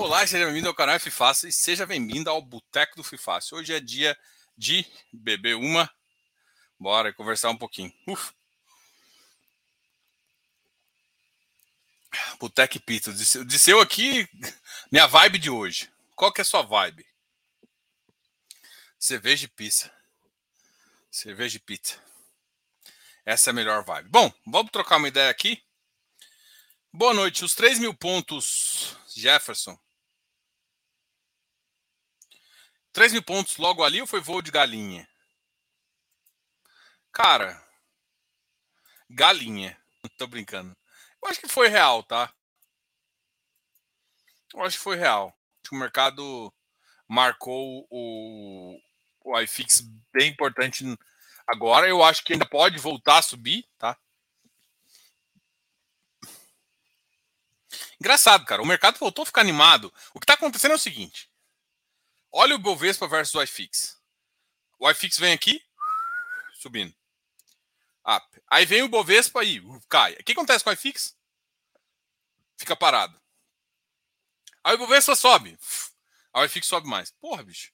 Olá, seja bem-vindo ao canal FIFácil e seja bem-vindo ao Boteco do FIFácil. Hoje é dia de beber uma. Bora conversar um pouquinho. Uf. Boteco pizza. Disseu aqui minha vibe de hoje. Qual que é a sua vibe? Cerveja e pizza. Cerveja e pizza. Essa é a melhor vibe. Bom, vamos trocar uma ideia aqui. Boa noite. Os 3 mil pontos, Jefferson. 3 mil pontos logo ali ou foi voo de galinha? Cara, galinha. Tô brincando. Eu acho que foi real, tá? Eu acho que foi real. Acho que o mercado marcou o, o iFix bem importante agora. Eu acho que ainda pode voltar a subir, tá? Engraçado, cara. O mercado voltou a ficar animado. O que está acontecendo é o seguinte: olha o Bovespa versus o iFix. O iFix vem aqui, subindo. Up. Aí vem o Bovespa e cai. O que acontece com o iFix? Fica parado. Aí o Bovespa sobe. Aí o iFix sobe mais. Porra, bicho.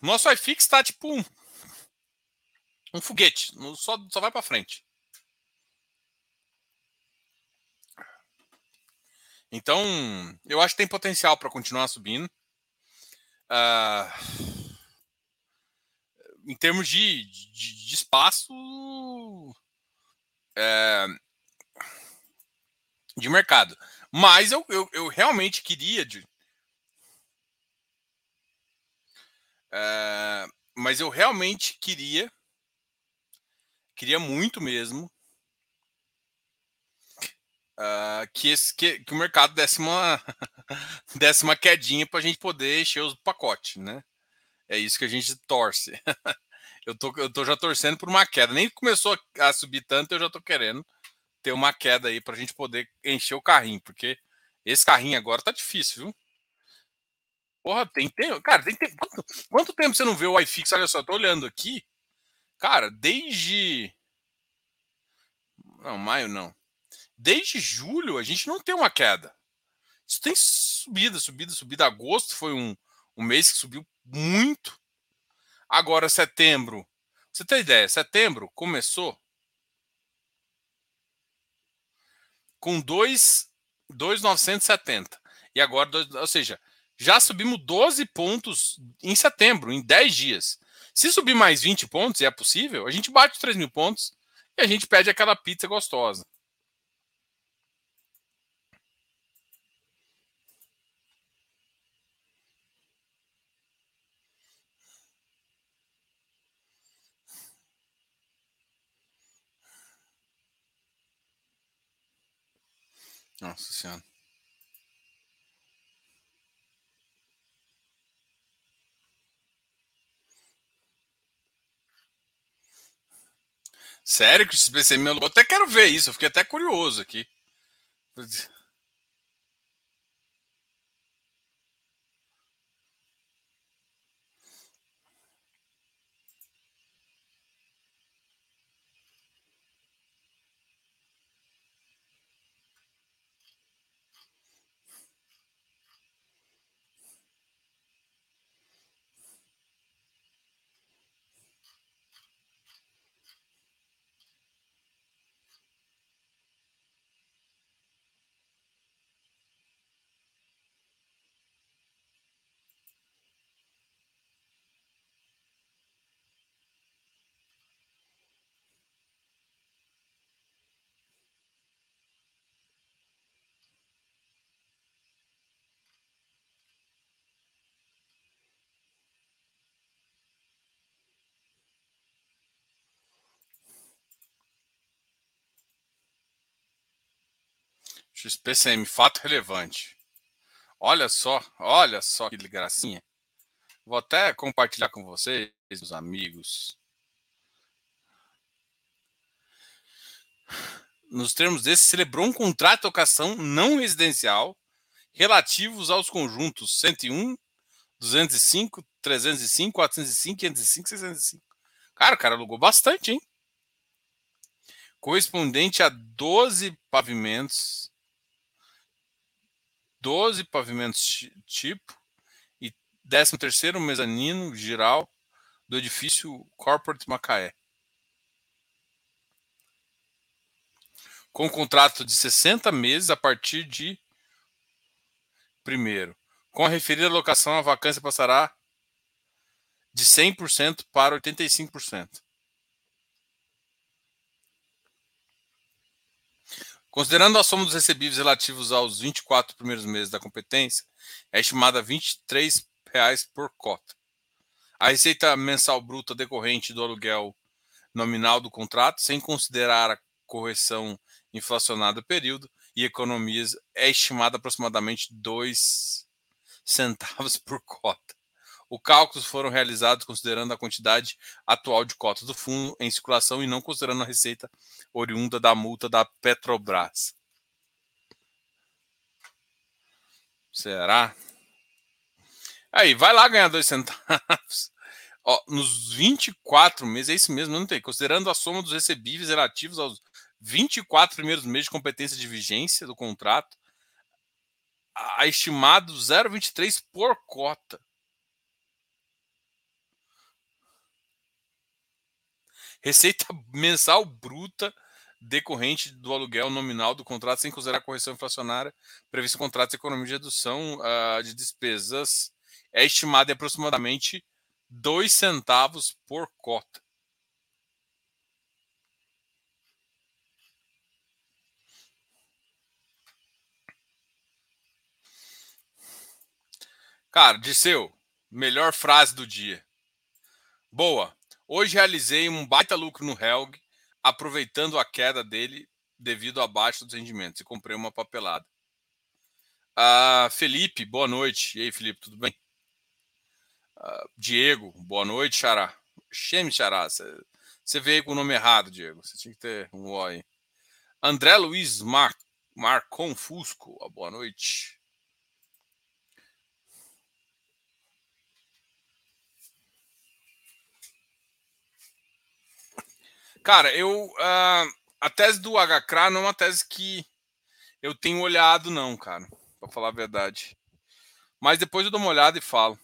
Nosso iFix está tipo um, um foguete. Só, só vai para frente. Então, eu acho que tem potencial para continuar subindo. Uh, em termos de, de, de espaço é, de mercado. Mas eu, eu, eu realmente queria. De, é, mas eu realmente queria. Queria muito mesmo uh, que, esse, que, que, o mercado desse uma, desse uma quedinha para a gente poder encher os pacotes, né? É isso que a gente torce. eu, tô, eu tô já torcendo por uma queda. Nem começou a subir tanto, eu já tô querendo ter uma queda aí para a gente poder encher o carrinho, porque esse carrinho agora tá difícil, viu? Porra, tem tempo. Cara, tem tempo. Quanto, quanto, tempo você não vê o iFix? Olha só, tô olhando aqui. Cara, desde. Não, maio não desde julho a gente não tem uma queda. Isso tem subida, subida, subida. Agosto foi um, um mês que subiu muito. Agora, setembro. Você tem ideia? Setembro começou com 2,970. E agora, ou seja, já subimos 12 pontos em setembro, em 10 dias. Se subir mais 20 pontos, e é possível, a gente bate os 3 mil pontos e a gente pede aquela pizza gostosa. Nossa Senhora. Sério que esse PC. Eu até quero ver isso, eu fiquei até curioso aqui. XPCM, fato relevante. Olha só, olha só que gracinha. Vou até compartilhar com vocês, meus amigos. Nos termos desse, celebrou um contrato de locação não residencial relativos aos conjuntos 101, 205, 305, 405, 505, 605. Cara, o cara alugou bastante, hein? Correspondente a 12 pavimentos 12 pavimentos tipo e 13 terceiro mezanino geral do edifício Corporate Macaé. Com contrato de 60 meses a partir de primeiro. Com a referida locação, a vacância passará de 100% para 85%. Considerando a soma dos recebíveis relativos aos 24 primeiros meses da competência, é estimada 23 reais por cota. A receita mensal bruta decorrente do aluguel nominal do contrato, sem considerar a correção inflacionada do período e economias, é estimada aproximadamente 2 centavos por cota. Os cálculos foram realizados considerando a quantidade atual de cotas do fundo em circulação e não considerando a receita oriunda da multa da Petrobras. Será? Aí, vai lá ganhar dois centavos. Ó, nos 24 meses, é isso mesmo, não tem. Considerando a soma dos recebíveis relativos aos 24 primeiros meses de competência de vigência do contrato, a estimado 0,23 por cota. Receita mensal bruta decorrente do aluguel nominal do contrato sem considerar a correção inflacionária prevista no contrato de economia de redução uh, de despesas é estimada em aproximadamente 2 centavos por cota. Cara, Disseu, melhor frase do dia. Boa. Hoje realizei um baita lucro no Helg, aproveitando a queda dele devido à baixa dos rendimentos e comprei uma papelada. Ah, Felipe, boa noite. E aí, Felipe, tudo bem? Ah, Diego, boa noite, Xará. Cheme, Xará. Você veio com o nome errado, Diego. Você tinha que ter um O aí. André Luiz Mar Marcon Fusco, boa noite. Cara, eu. Uh, a tese do HCRA não é uma tese que eu tenho olhado, não, cara. Pra falar a verdade. Mas depois eu dou uma olhada e falo.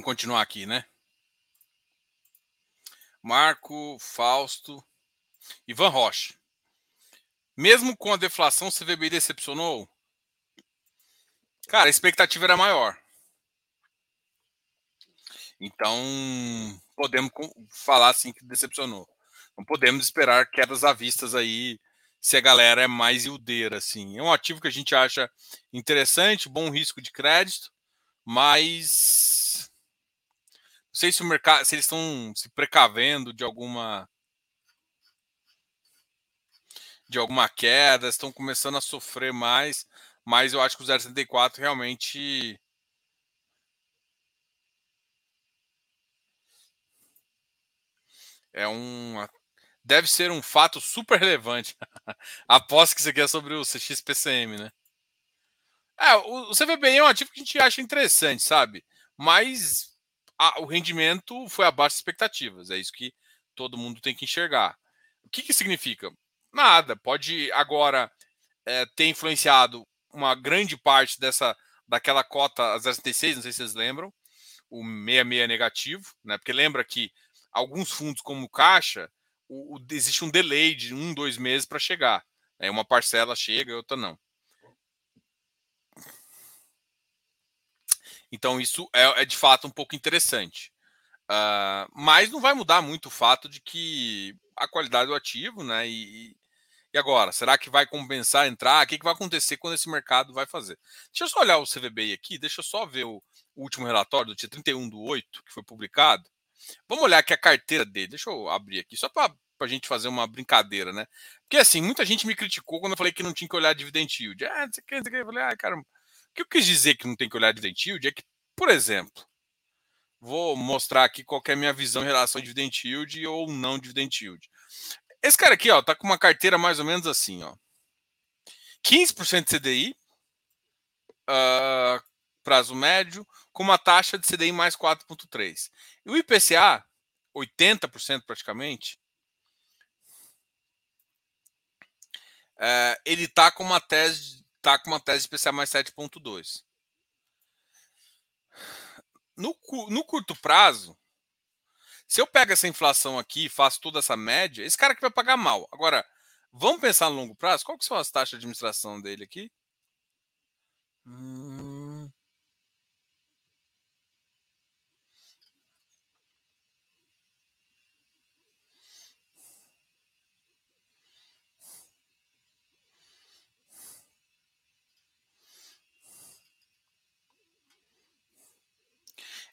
Vamos continuar aqui, né? Marco, Fausto, Ivan Rocha. Mesmo com a deflação, o CVBI decepcionou? Cara, a expectativa era maior. Então, podemos falar assim que decepcionou. Não podemos esperar quedas à vistas aí se a galera é mais ildeira, assim. É um ativo que a gente acha interessante, bom risco de crédito, mas não sei se o mercado, se eles estão se precavendo de alguma de alguma queda, estão começando a sofrer mais, mas eu acho que o 0,74 realmente é um deve ser um fato super relevante. Aposto que isso aqui é sobre o CXPCM, né? É, o, o CVBI é um ativo que a gente acha interessante, sabe? Mas a, o rendimento foi abaixo das expectativas. É isso que todo mundo tem que enxergar. O que, que significa? Nada. Pode agora é, ter influenciado uma grande parte dessa daquela cota 0,66, não sei se vocês lembram, o 66 negativo, né? Porque lembra que alguns fundos como Caixa, o, o, existe um delay de um, dois meses para chegar. Né? Uma parcela chega e outra não. Então isso é, é de fato um pouco interessante. Uh, mas não vai mudar muito o fato de que a qualidade do ativo, né? E, e agora, será que vai compensar entrar? O que, que vai acontecer quando esse mercado vai fazer? Deixa eu só olhar o CVBI aqui, deixa eu só ver o, o último relatório do dia 31 do 8, que foi publicado. Vamos olhar aqui a carteira dele. Deixa eu abrir aqui, só para a gente fazer uma brincadeira, né? Porque assim, muita gente me criticou quando eu falei que não tinha que olhar dividend yield. Ah, não sei o que, não sei o que. Eu falei, ah, cara, o que eu quis dizer que não tem que olhar dividend yield é que, por exemplo, vou mostrar aqui qual é a minha visão em relação a dividend yield ou não dividend yield. Esse cara aqui, ó, tá com uma carteira mais ou menos assim, ó. 15% de CDI, uh, prazo médio, com uma taxa de CDI mais 4,3. E o IPCA, 80% praticamente, uh, ele tá com uma tese, tá com uma tese IPCA mais 7,2. No, no curto prazo, se eu pego essa inflação aqui faço toda essa média, esse cara que vai pagar mal. Agora, vamos pensar no longo prazo? Qual que são as taxas de administração dele aqui? Hum...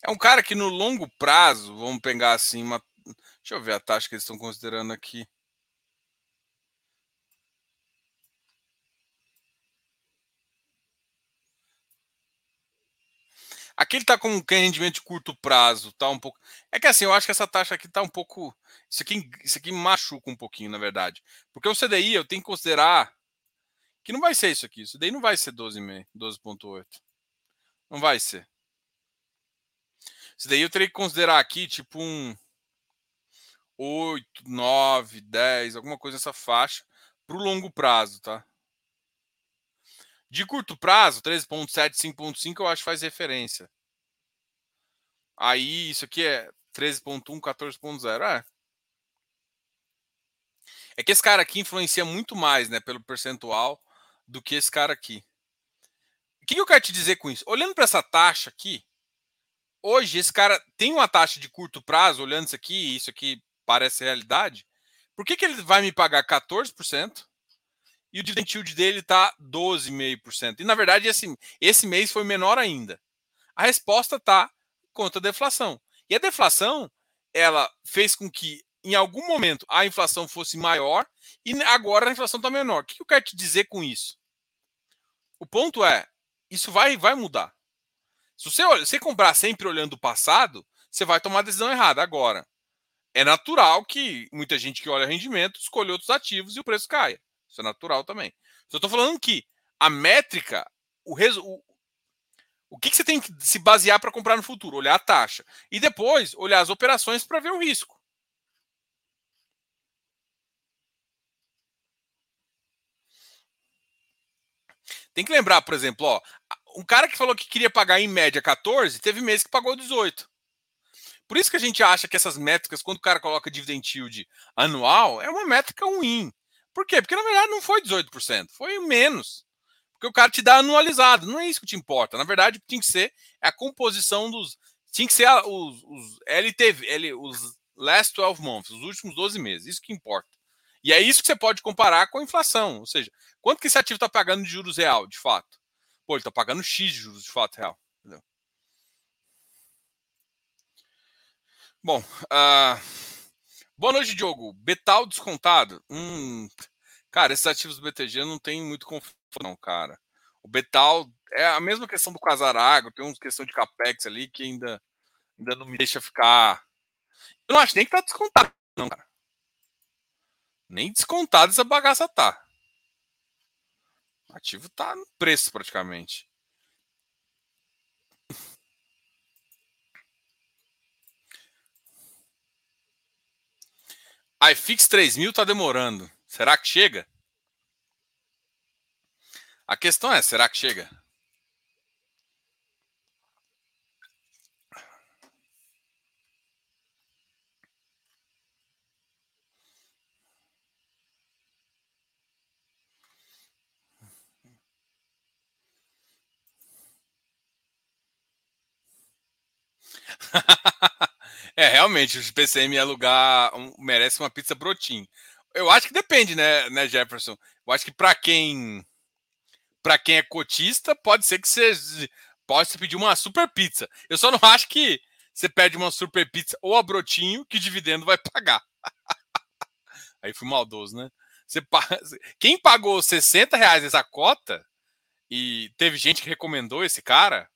É um cara que no longo prazo, vamos pegar assim, uma... deixa eu ver a taxa que eles estão considerando aqui. Aqui ele está com um rendimento de curto prazo, tá um pouco. É que assim, eu acho que essa taxa aqui está um pouco. Isso aqui, isso aqui machuca um pouquinho, na verdade. Porque o CDI eu tenho que considerar que não vai ser isso aqui. Isso daí não vai ser 12,5, 12,8. Não vai ser. Isso daí eu teria que considerar aqui, tipo um 8, 9, 10, alguma coisa nessa faixa, para o longo prazo, tá? De curto prazo, 13.7, 5.5 eu acho que faz referência. Aí isso aqui é 13.1, 14.0. É. é que esse cara aqui influencia muito mais, né, pelo percentual, do que esse cara aqui. O que eu quero te dizer com isso? Olhando para essa taxa aqui, hoje esse cara tem uma taxa de curto prazo, olhando isso aqui, isso aqui parece realidade. Por que, que ele vai me pagar 14% e o dividend yield dele está 12,5%? E na verdade esse, esse mês foi menor ainda. A resposta está contra a deflação. E a deflação, ela fez com que em algum momento a inflação fosse maior e agora a inflação está menor. O que eu quero te dizer com isso? O ponto é, isso vai, vai mudar. Se você, olha, você comprar sempre olhando o passado, você vai tomar a decisão errada. Agora, é natural que muita gente que olha rendimento escolha outros ativos e o preço caia. Isso é natural também. Só estou falando que a métrica, o, resu, o, que, que você tem que se basear para comprar no futuro? Olhar a taxa. E depois olhar as operações para ver o risco. Tem que lembrar, por exemplo, ó, um cara que falou que queria pagar em média 14, teve mês que pagou 18. Por isso que a gente acha que essas métricas, quando o cara coloca dividend yield anual, é uma métrica ruim. Por quê? Porque na verdade não foi 18%, foi menos. Porque o cara te dá anualizado, não é isso que te importa. Na verdade, tinha que ser a composição dos. Tinha que ser a, os, os LTV, L, os last 12 months, os últimos 12 meses, isso que importa. E é isso que você pode comparar com a inflação. Ou seja, quanto que esse ativo está pagando de juros real, de fato? Pô, ele tá pagando X de juros de fato real. Entendeu? Bom, uh, boa noite, Diogo. Betal descontado. Hum, cara, esses ativos do BTG não tem muito conforto, não, cara. O Betal é a mesma questão do Casarago, tem uma questão de capex ali que ainda, ainda não me deixa ficar. Eu não acho nem que tá descontado, não, cara. Nem descontado essa bagaça tá ativo está no preço praticamente. IFix 3000 está demorando. Será que chega? A questão é, será que chega? é, realmente, o PCM é lugar um, merece uma pizza brotinho. Eu acho que depende, né, né Jefferson? Eu acho que para quem para quem é cotista, pode ser que você pode se pedir uma super pizza. Eu só não acho que você pede uma super pizza ou a brotinho que dividendo vai pagar. Aí fui maldoso, né? Você, quem pagou 60 reais essa cota e teve gente que recomendou esse cara,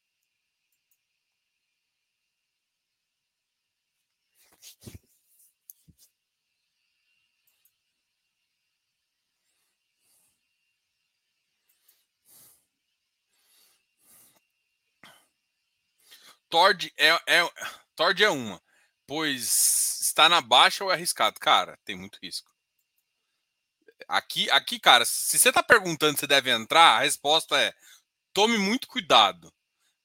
Tord é, é, Tord é uma, pois está na baixa ou é arriscado? Cara, tem muito risco. Aqui, aqui, cara, se você está perguntando se deve entrar, a resposta é: tome muito cuidado.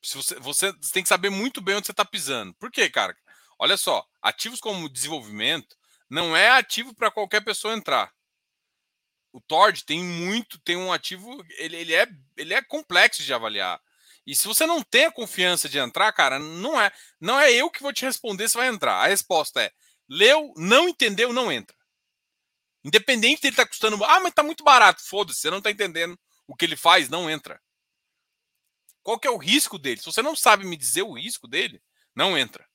Se você, você, tem que saber muito bem onde você está pisando. Por quê, cara? Olha só, ativos como desenvolvimento não é ativo para qualquer pessoa entrar. O Tord tem muito, tem um ativo, ele, ele, é, ele é complexo de avaliar. E se você não tem a confiança de entrar, cara, não é, não é eu que vou te responder se vai entrar. A resposta é: leu, não entendeu, não entra. Independente dele tá custando, ah, mas tá muito barato, foda-se, você não está entendendo o que ele faz, não entra. Qual que é o risco dele? Se você não sabe me dizer o risco dele, não entra.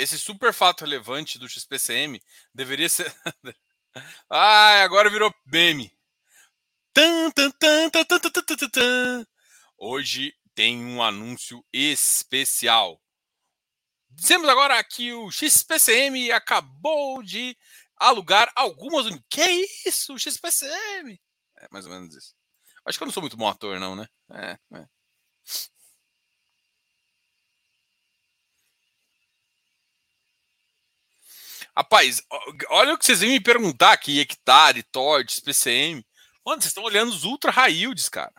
Esse super fato relevante do XPCM deveria ser. ah, agora virou meme. Hoje tem um anúncio especial. Dizemos agora que o XPCM acabou de alugar algumas. Que isso? O XPCM? É mais ou menos isso. Acho que eu não sou muito bom ator, não, né? É, é. Rapaz, olha o que vocês vêm me perguntar aqui: hectare, TORT, PCM. Mano, vocês estão olhando os ultra high yields, cara.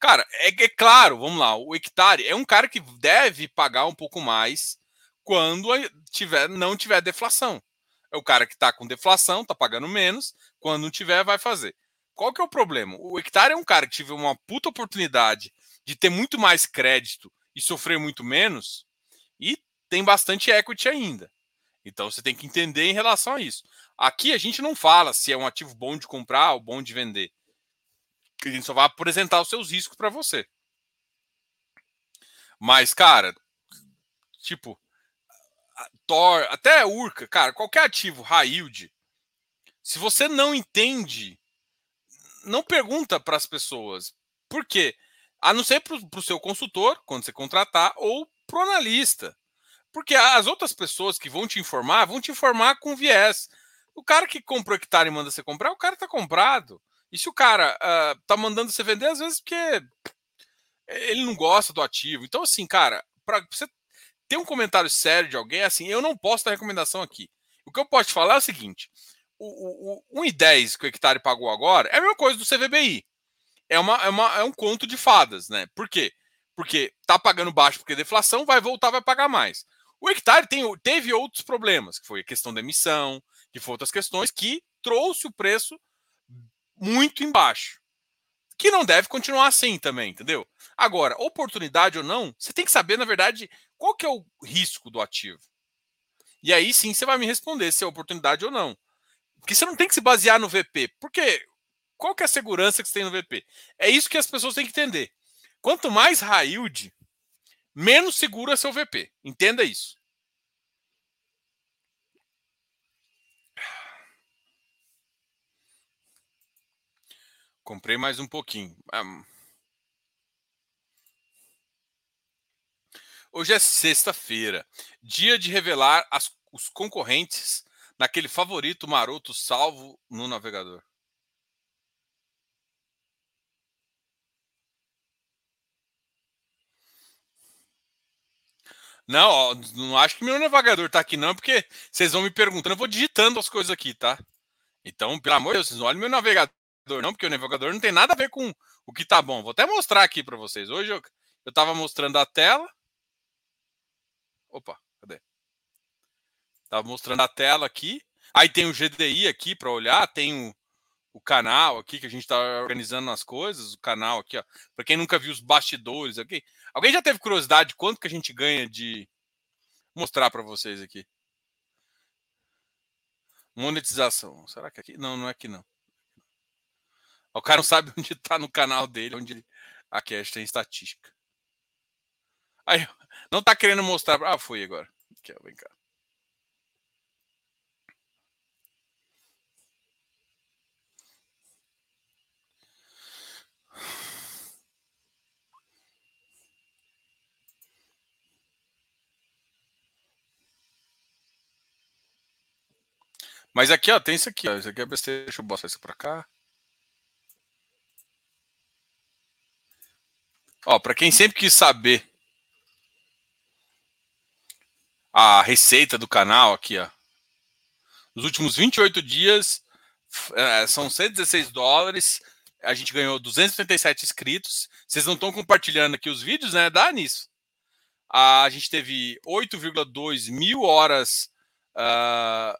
Cara, é, é, claro, vamos lá, o hectare é um cara que deve pagar um pouco mais quando tiver, não tiver deflação. É o cara que está com deflação, está pagando menos, quando não tiver, vai fazer. Qual que é o problema? O hectare é um cara que tive uma puta oportunidade de ter muito mais crédito e sofrer muito menos, e tem bastante equity ainda. Então você tem que entender em relação a isso. Aqui a gente não fala se é um ativo bom de comprar ou bom de vender. A gente só vai apresentar os seus riscos para você. Mas, cara, tipo, Thor, até Urca, cara, qualquer ativo yield, se você não entende, não pergunta para as pessoas. Por quê? A não ser para o seu consultor, quando você contratar, ou para o analista. Porque as outras pessoas que vão te informar, vão te informar com viés. O cara que comprou hectare e manda você comprar, o cara tá comprado. E se o cara uh, tá mandando você vender, às vezes porque ele não gosta do ativo. Então, assim, cara, para você ter um comentário sério de alguém, assim, eu não posso dar recomendação aqui. O que eu posso te falar é o seguinte: o, o, o 1,10 que o hectare pagou agora é a mesma coisa do CVBI. É, uma, é, uma, é um conto de fadas, né? Por quê? Porque tá pagando baixo porque deflação, vai voltar, vai pagar mais. O hectare tem, teve outros problemas, que foi a questão da emissão, que foi outras questões, que trouxe o preço muito embaixo. Que não deve continuar assim também, entendeu? Agora, oportunidade ou não, você tem que saber, na verdade, qual que é o risco do ativo. E aí sim você vai me responder se é oportunidade ou não. Porque você não tem que se basear no VP. Porque qual que é a segurança que você tem no VP? É isso que as pessoas têm que entender. Quanto mais high yield, menos seguro é seu VP. Entenda isso. Comprei mais um pouquinho. Ah, hoje é sexta-feira, dia de revelar as, os concorrentes naquele favorito maroto salvo no navegador. Não, não acho que meu navegador tá aqui não, porque vocês vão me perguntando, eu vou digitando as coisas aqui, tá? Então, pelo amor de Deus, vocês não olhem meu navegador não, porque o navegador não tem nada a ver com o que tá bom. Vou até mostrar aqui para vocês. Hoje eu, eu tava mostrando a tela. Opa, cadê? Tava mostrando a tela aqui. Aí tem o GDI aqui para olhar, tem o, o, canal aqui que a gente está organizando as coisas, o canal aqui, ó. Para quem nunca viu os bastidores aqui. Alguém já teve curiosidade de quanto que a gente ganha de mostrar para vocês aqui. Monetização. Será que é aqui? Não, não é aqui não. O cara não sabe onde está no canal dele, onde a gente tem estatística. Aí, não está querendo mostrar. Ah, foi agora. Aqui, vem cá. Mas aqui, ó, tem isso aqui, ó. Isso aqui é besteira. Deixa eu botar isso pra cá. Ó, para quem sempre quis saber a receita do canal aqui, ó. Nos últimos 28 dias, é, são 116 dólares. A gente ganhou 237 inscritos. Vocês não estão compartilhando aqui os vídeos, né? Dá nisso. A gente teve 8,2 mil horas uh,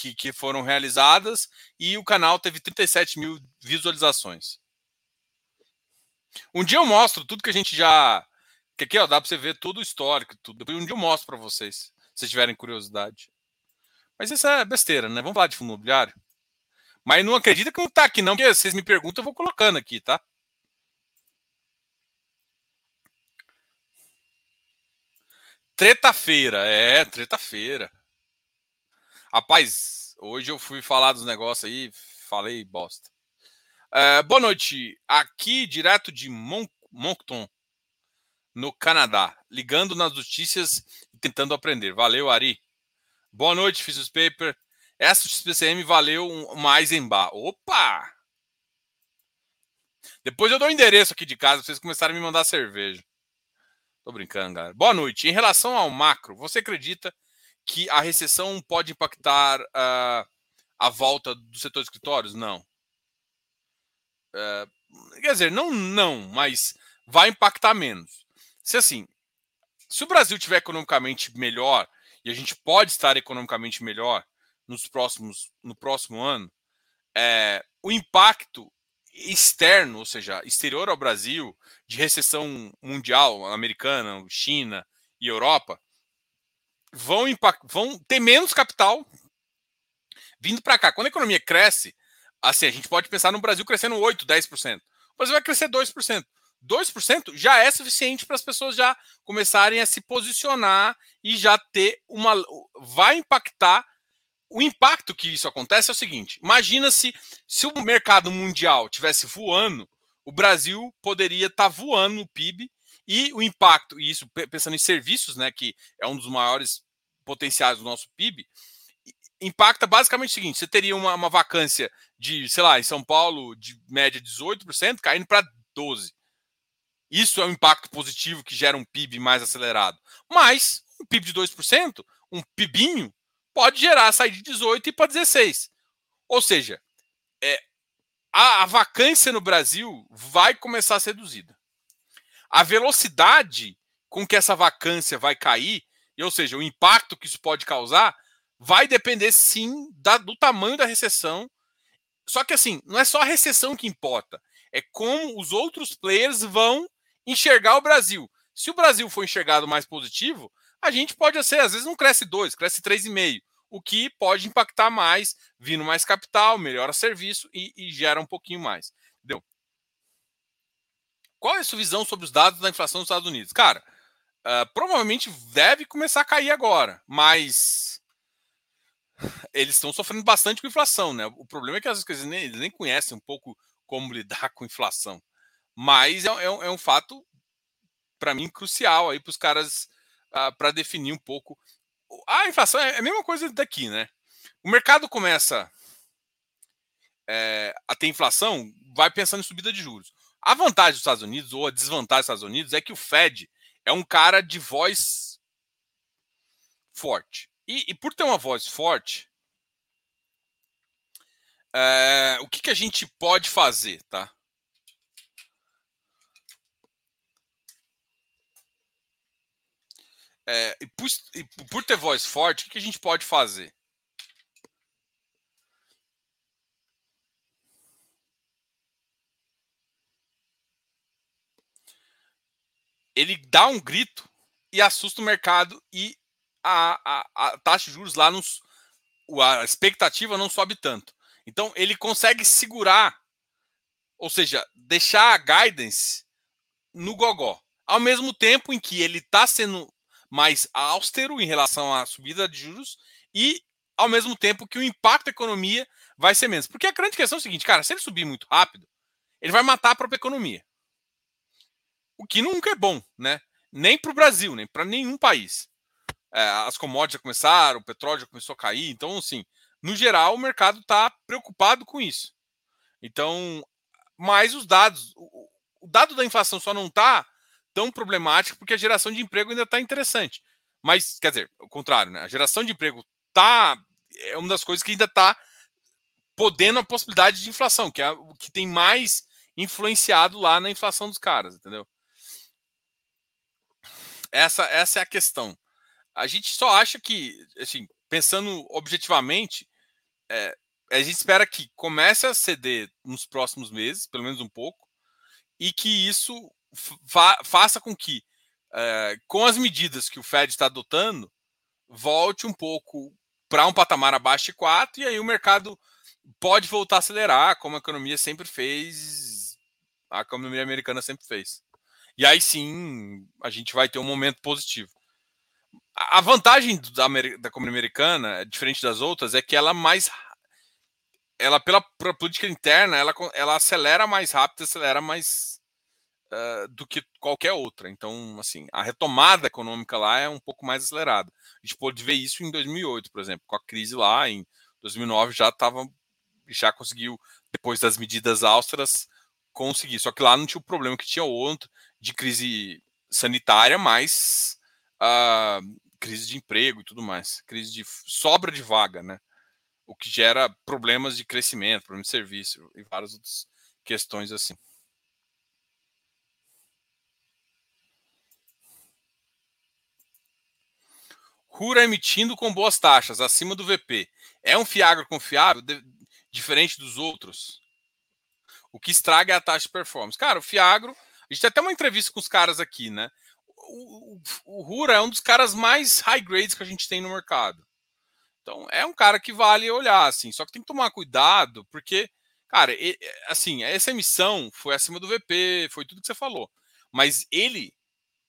que, que foram realizadas e o canal teve 37 mil visualizações. Um dia eu mostro tudo que a gente já. Que aqui ó, dá para você ver todo o histórico, tudo. Um dia eu mostro para vocês, se tiverem curiosidade. Mas isso é besteira, né? Vamos falar de fundo imobiliário. Mas não acredita que não tá aqui, não, porque vocês me perguntam, eu vou colocando aqui, tá? Treta-feira, é, treta-feira. Rapaz, hoje eu fui falar dos negócios aí, falei bosta. É, boa noite. Aqui, direto de Mon Moncton, no Canadá. Ligando nas notícias e tentando aprender. Valeu, Ari. Boa noite, Physics Paper. Essa XPCM valeu mais em bar. Opa! Depois eu dou o endereço aqui de casa pra vocês começarem a me mandar cerveja. Tô brincando, galera. Boa noite. Em relação ao macro, você acredita que a recessão pode impactar uh, a volta do setor de escritórios? Não. Uh, quer dizer, não, não, mas vai impactar menos. Se assim, se o Brasil tiver economicamente melhor e a gente pode estar economicamente melhor nos próximos, no próximo ano, é, o impacto externo, ou seja, exterior ao Brasil, de recessão mundial, americana, China e Europa, vão, vão ter menos capital vindo para cá. Quando a economia cresce, assim, a gente pode pensar no Brasil crescendo 8, 10%. O Brasil vai crescer 2%. 2% já é suficiente para as pessoas já começarem a se posicionar e já ter uma. Vai impactar. O impacto que isso acontece é o seguinte: imagina se, se o mercado mundial tivesse voando, o Brasil poderia estar tá voando no PIB e o impacto, e isso pensando em serviços, né, que é um dos maiores potenciais do nosso PIB, impacta basicamente o seguinte: você teria uma, uma vacância de, sei lá, em São Paulo, de média 18%, caindo para 12%. Isso é um impacto positivo que gera um PIB mais acelerado. Mas um PIB de 2%, um PIBinho, pode gerar sair de 18 e para 16. Ou seja, é, a, a vacância no Brasil vai começar a ser reduzida. A velocidade com que essa vacância vai cair, ou seja, o impacto que isso pode causar, vai depender sim da, do tamanho da recessão. Só que assim, não é só a recessão que importa, é como os outros players vão enxergar o Brasil. Se o Brasil for enxergado mais positivo, a gente pode ser, às vezes não cresce 2, cresce 3,5, o que pode impactar mais, vindo mais capital, melhora serviço e, e gera um pouquinho mais. Entendeu? Qual é a sua visão sobre os dados da inflação dos Estados Unidos? Cara, uh, provavelmente deve começar a cair agora, mas eles estão sofrendo bastante com inflação, né? O problema é que às vezes nem, eles nem conhecem um pouco como lidar com inflação. Mas é, é, é um fato, para mim, crucial aí para os caras uh, ah, para definir um pouco. A inflação é a mesma coisa daqui, né? O mercado começa é, a ter inflação, vai pensando em subida de juros. A vantagem dos Estados Unidos, ou a desvantagem dos Estados Unidos, é que o Fed é um cara de voz forte. E, e por ter uma voz forte, é, o que, que a gente pode fazer, tá? É, e, por, e, por, ter voz forte, o que, que a gente pode fazer? Ele dá um grito e assusta o mercado e a, a, a taxa de juros lá, nos, a expectativa não sobe tanto. Então ele consegue segurar, ou seja, deixar a guidance no gogó, ao mesmo tempo em que ele está sendo mais austero em relação à subida de juros e ao mesmo tempo que o impacto da economia vai ser menos. Porque a grande questão é o seguinte, cara, se ele subir muito rápido, ele vai matar a própria economia. O que nunca é bom, né? Nem para o Brasil, nem para nenhum país. É, as commodities já começaram, o petróleo já começou a cair, então, assim, no geral, o mercado está preocupado com isso. Então, mas os dados, o, o dado da inflação só não está tão problemático porque a geração de emprego ainda está interessante. Mas, quer dizer, o contrário, né? A geração de emprego tá é uma das coisas que ainda está podendo a possibilidade de inflação, que é o que tem mais influenciado lá na inflação dos caras, entendeu? Essa, essa é a questão. A gente só acha que, assim, pensando objetivamente, é, a gente espera que comece a ceder nos próximos meses, pelo menos um pouco, e que isso fa faça com que, é, com as medidas que o Fed está adotando, volte um pouco para um patamar abaixo de 4, e aí o mercado pode voltar a acelerar, como a economia sempre fez, a economia americana sempre fez. E aí sim a gente vai ter um momento positivo. A vantagem da, da economia americana, diferente das outras, é que ela mais. Ela, pela, pela política interna, ela, ela acelera mais rápido, acelera mais uh, do que qualquer outra. Então, assim, a retomada econômica lá é um pouco mais acelerada. A gente pôde ver isso em 2008, por exemplo, com a crise lá, em 2009 já estava, já conseguiu, depois das medidas austeras, conseguir. Só que lá não tinha o problema que tinha outro de crise sanitária, mas uh, crise de emprego e tudo mais, crise de sobra de vaga, né? O que gera problemas de crescimento, problemas de serviço e várias outras questões assim. Rura emitindo com boas taxas, acima do VP. É um Fiagro confiável, de, diferente dos outros? O que estraga é a taxa de performance. Cara, o Fiagro, a gente tem até uma entrevista com os caras aqui, né? O, o, o Rura é um dos caras mais high grades que a gente tem no mercado. Então, é um cara que vale olhar, assim. Só que tem que tomar cuidado, porque, cara, assim, essa emissão foi acima do VP, foi tudo que você falou. Mas ele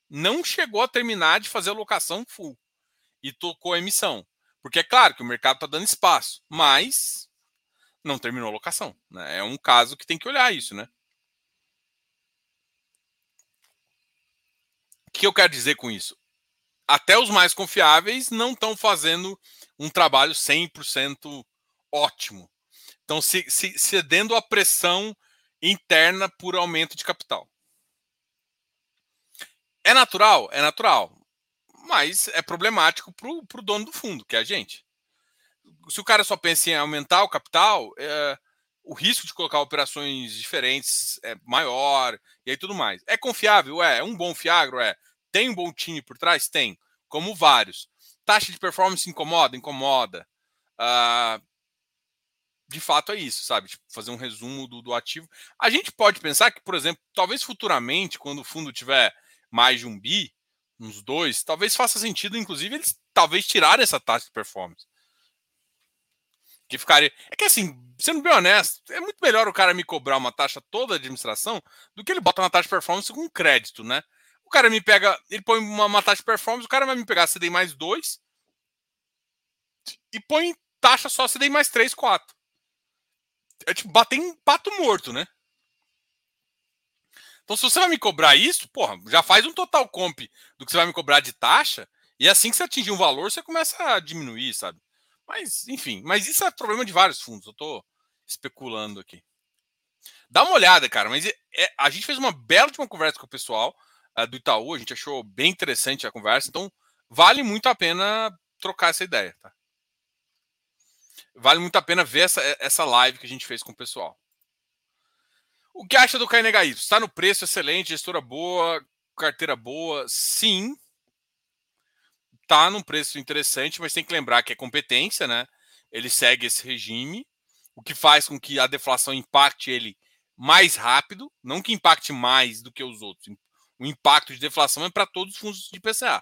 não chegou a terminar de fazer a locação full e tocou a emissão. Porque é claro que o mercado está dando espaço, mas não terminou a locação. Né? É um caso que tem que olhar isso, né? O que eu quero dizer com isso? Até os mais confiáveis não estão fazendo um trabalho 100% ótimo. Estão se, se, cedendo à pressão interna por aumento de capital. É natural? É natural mas é problemático para o dono do fundo, que é a gente. Se o cara só pensa em aumentar o capital, é, o risco de colocar operações diferentes é maior e aí tudo mais. É confiável? É. É um bom Fiagro? É. Tem um bom time por trás? Tem. Como vários. Taxa de performance incomoda? Incomoda. Ah, de fato é isso, sabe? Tipo, fazer um resumo do, do ativo. A gente pode pensar que, por exemplo, talvez futuramente, quando o fundo tiver mais de um bi, uns dois, talvez faça sentido, inclusive, eles talvez tirarem essa taxa de performance. Que ficaria. É que assim, sendo bem honesto, é muito melhor o cara me cobrar uma taxa toda de administração do que ele bota uma taxa de performance com crédito, né? O cara me pega, ele põe uma, uma taxa de performance, o cara vai me pegar CDI mais dois e põe taxa só CDI mais três, quatro. É tipo bater em pato morto, né? Então, se você vai me cobrar isso, porra, já faz um total comp do que você vai me cobrar de taxa, e assim que você atingir um valor, você começa a diminuir, sabe? Mas, enfim, mas isso é problema de vários fundos, eu tô especulando aqui. Dá uma olhada, cara, mas é, é a gente fez uma bela uma conversa com o pessoal uh, do Itaú, a gente achou bem interessante a conversa, então vale muito a pena trocar essa ideia, tá? Vale muito a pena ver essa, essa live que a gente fez com o pessoal. O que acha do KNHY? Está no preço excelente, gestora boa, carteira boa? Sim. Está num preço interessante, mas tem que lembrar que é competência, né? Ele segue esse regime, o que faz com que a deflação impacte ele mais rápido, não que impacte mais do que os outros, O impacto de deflação é para todos os fundos de PCA.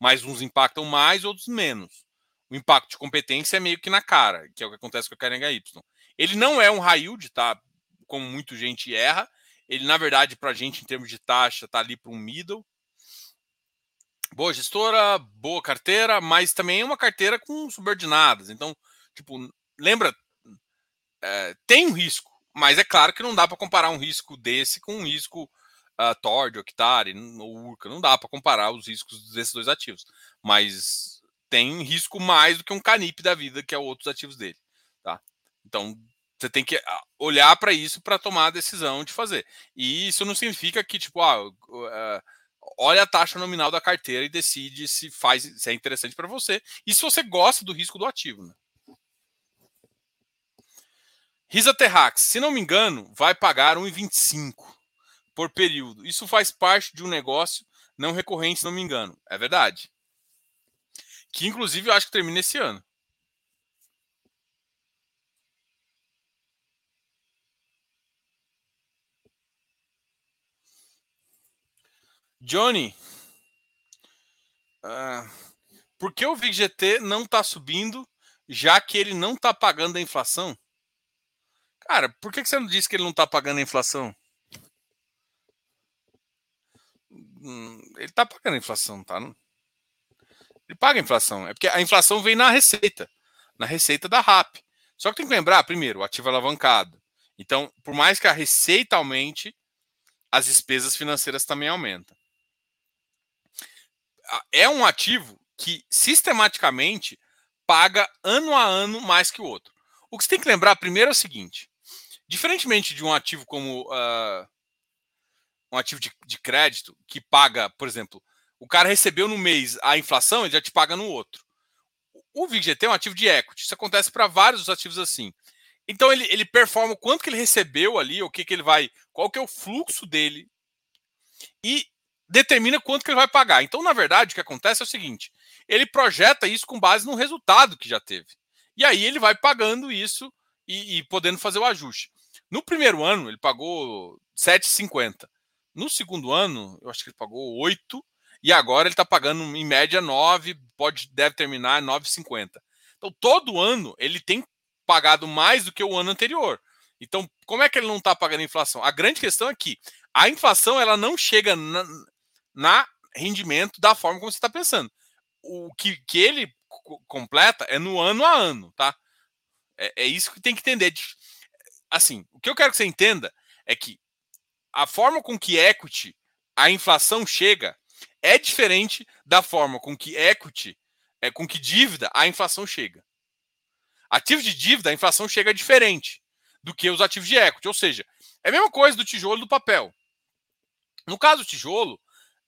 Mas uns impactam mais, outros menos. O impacto de competência é meio que na cara, que é o que acontece com a Karen. Ele não é um high yield, tá? Como muita gente erra. Ele, na verdade, para a gente, em termos de taxa, tá ali para um middle. Boa gestora, boa carteira, mas também é uma carteira com subordinadas. Então, tipo, lembra, é, tem um risco, mas é claro que não dá para comparar um risco desse com um risco uh, Tord, Octari ou Urca. Não dá para comparar os riscos desses dois ativos. Mas tem risco mais do que um Canip da vida, que é outros ativos dele. Tá? Então, você tem que ah, olhar para isso para tomar a decisão de fazer. E isso não significa que, tipo, ah, uh, olha a taxa nominal da carteira e decide se faz se é interessante para você e se você gosta do risco do ativo. Né? Risa Terrax, se não me engano, vai pagar 1,25 por período. Isso faz parte de um negócio não recorrente, se não me engano. É verdade. Que inclusive eu acho que termina esse ano. Johnny, uh, por que o VGT não está subindo, já que ele não está pagando a inflação? Cara, por que você não disse que ele não está pagando a inflação? Hum, ele está pagando a inflação, tá? Ele paga a inflação. É porque a inflação vem na receita, na receita da RAP. Só que tem que lembrar, primeiro, o ativo alavancado. Então, por mais que a receita aumente, as despesas financeiras também aumentam é um ativo que sistematicamente paga ano a ano mais que o outro. O que você tem que lembrar primeiro é o seguinte: diferentemente de um ativo como uh, um ativo de, de, crédito que paga, por exemplo, o cara recebeu no mês a inflação, ele já te paga no outro. O VGT é um ativo de equity. Isso acontece para vários ativos assim. Então ele, ele performa o quanto que ele recebeu ali, o que, que ele vai, qual que é o fluxo dele. E determina quanto que ele vai pagar. Então, na verdade, o que acontece é o seguinte: ele projeta isso com base no resultado que já teve. E aí ele vai pagando isso e, e podendo fazer o ajuste. No primeiro ano, ele pagou 7,50. No segundo ano, eu acho que ele pagou 8. E agora ele está pagando em média 9, pode, deve terminar 9,50. Então, todo ano ele tem pagado mais do que o ano anterior. Então, como é que ele não está pagando a inflação? A grande questão é que a inflação ela não chega na, na rendimento da forma como você está pensando. O que, que ele completa é no ano a ano, tá? É, é, isso que tem que entender. Assim, o que eu quero que você entenda é que a forma com que equity, a inflação chega, é diferente da forma com que equity, é, com que dívida, a inflação chega. Ativos de dívida, a inflação chega diferente do que os ativos de equity. Ou seja, é a mesma coisa do tijolo do papel. No caso do tijolo,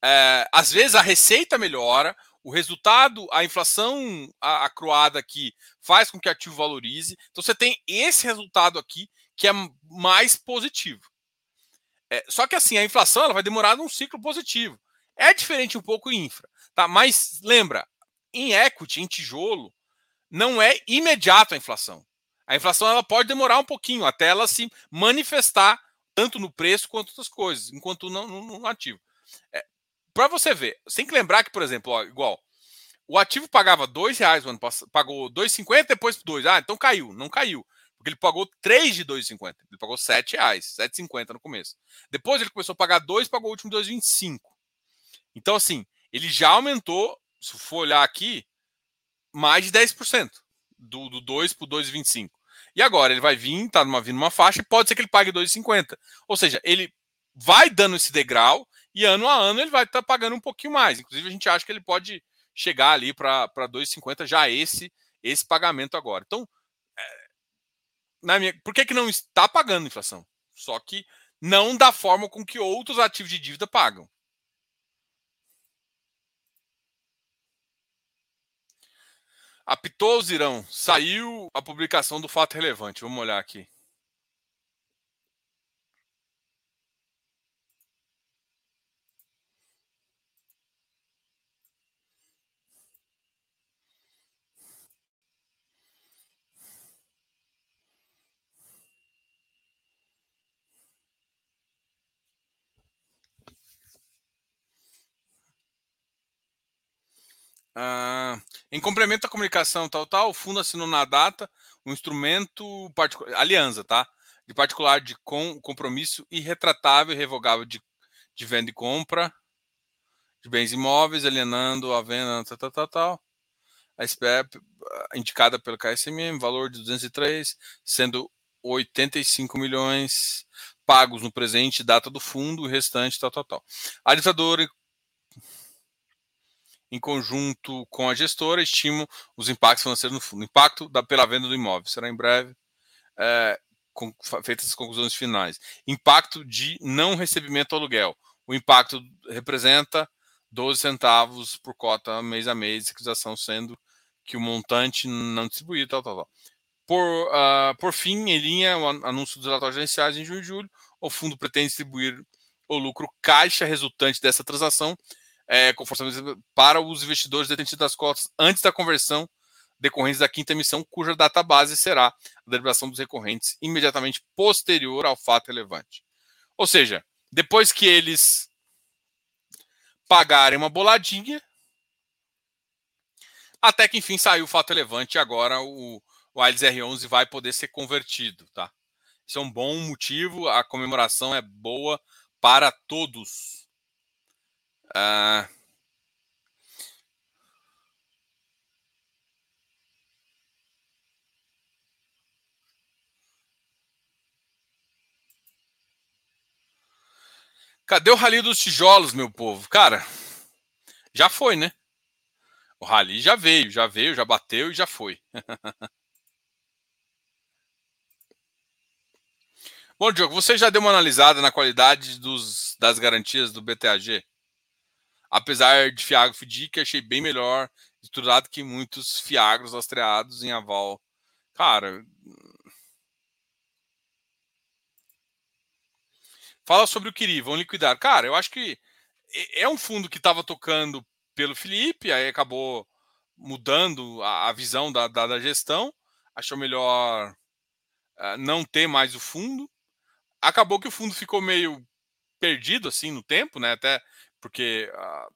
é, às vezes a receita melhora, o resultado, a inflação acruada aqui faz com que o ativo valorize. Então você tem esse resultado aqui que é mais positivo. É, só que assim, a inflação ela vai demorar num ciclo positivo. É diferente um pouco em infra, tá? Mas lembra, em equity, em tijolo, não é imediato a inflação. A inflação ela pode demorar um pouquinho até ela se manifestar tanto no preço quanto outras coisas, enquanto no, no ativo. É, para você ver, você tem que lembrar que, por exemplo, ó, igual, o ativo pagava dois reais no ano passado, pagou 2,50, depois 2. Ah, então caiu. Não caiu. Porque ele pagou 3 de 2,50. Ele pagou 7 reais, 7,50 no começo. Depois ele começou a pagar 2, pagou o último 2,25. Então, assim, ele já aumentou, se for olhar aqui, mais de 10%. Do, do 2 para o 2,25. E agora ele vai vir, tá numa, vindo numa faixa, e pode ser que ele pague 2,50. Ou seja, ele vai dando esse degrau e ano a ano ele vai estar tá pagando um pouquinho mais. Inclusive, a gente acha que ele pode chegar ali para 2,50 já esse esse pagamento agora. Então, é, na minha, por que, que não está pagando inflação? Só que não da forma com que outros ativos de dívida pagam. Apitou o Zirão. Saiu a publicação do fato relevante. Vamos olhar aqui. Uh, em complemento à comunicação tal, tal, o fundo assinou na data um instrumento particular, aliança, tá? De particular de com, compromisso irretratável e revogável de, de venda e compra de bens imóveis, alienando a venda, tal, tal, tal, tal. A SPEP indicada pelo KSMM, valor de 203, sendo 85 milhões pagos no presente, data do fundo, o restante, tal, tal, tal. A ditadora em conjunto com a gestora, estimam os impactos financeiros no fundo. Impacto da, pela venda do imóvel será em breve é, com, feitas as conclusões finais. Impacto de não recebimento do aluguel. O impacto representa 12 centavos por cota mês a mês aquisição, sendo que o montante não distribuído, tal, tal, tal. Por, uh, por fim, em linha, o anúncio dos relatórios gerenciais em junho e julho, o fundo pretende distribuir o lucro caixa resultante dessa transação é, para os investidores detentos das cotas antes da conversão decorrentes da quinta emissão, cuja data base será a deliberação dos recorrentes imediatamente posterior ao fato relevante. Ou seja, depois que eles pagarem uma boladinha, até que enfim saiu o fato relevante e agora o, o AILS R11 vai poder ser convertido, tá? Isso é um bom motivo, a comemoração é boa para todos. Uh... Cadê o Rally dos Tijolos, meu povo? Cara, já foi, né? O Rally já veio, já veio, já bateu e já foi. Bom, Diogo, você já deu uma analisada na qualidade dos, das garantias do BTAG? Apesar de Fiagro Fidic, achei bem melhor estruturado que muitos Fiagros lastreados em aval. Cara. Fala sobre o Kiri, vão liquidar. Cara, eu acho que é um fundo que estava tocando pelo Felipe, aí acabou mudando a, a visão da, da, da, gestão, achou melhor uh, não ter mais o fundo. Acabou que o fundo ficou meio perdido assim no tempo, né? Até porque a,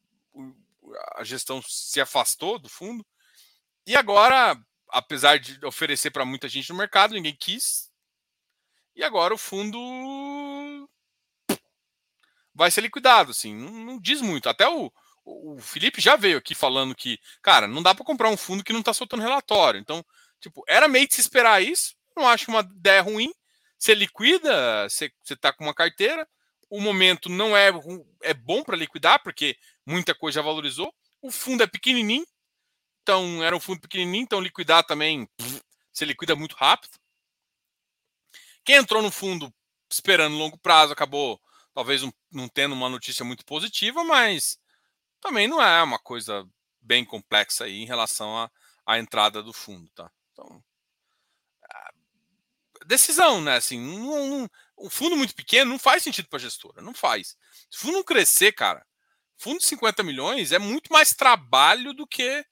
a gestão se afastou do fundo. E agora, apesar de oferecer para muita gente no mercado, ninguém quis. E agora o fundo vai ser liquidado, assim, não, não diz muito. Até o, o Felipe já veio aqui falando que, cara, não dá para comprar um fundo que não está soltando relatório. Então, tipo, era meio de se esperar isso. Não acho uma ideia ruim. Você liquida, você, você tá com uma carteira, o momento não é, é bom para liquidar, porque muita coisa já valorizou. O fundo é pequenininho, então era um fundo pequenininho, então liquidar também se liquida muito rápido. Quem entrou no fundo esperando longo prazo acabou talvez não, não tendo uma notícia muito positiva, mas também não é uma coisa bem complexa aí em relação à, entrada do fundo, tá? Então, decisão, né? Assim, não, não, o fundo muito pequeno não faz sentido para a gestora, não faz. Se o fundo não crescer, cara, fundo de 50 milhões é muito mais trabalho do que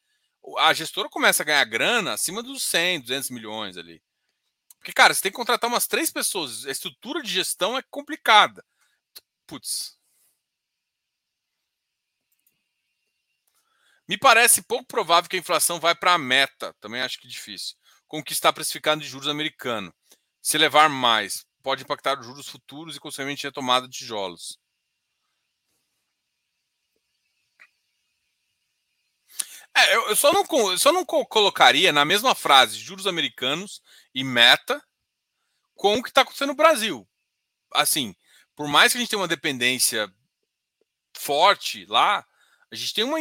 a gestora começa a ganhar grana acima dos 100, 200 milhões ali. Porque, cara, você tem que contratar umas três pessoas. A estrutura de gestão é complicada. Putz. Me parece pouco provável que a inflação vai para a meta. Também acho que difícil. Com o que está precificado de juros americano. Se levar mais, pode impactar os juros futuros e, consequentemente, a tomada de tijolos. É, eu, só não, só não colocaria na mesma frase juros americanos e meta com o que está acontecendo no Brasil. Assim, por mais que a gente tenha uma dependência forte lá, a gente tem uma.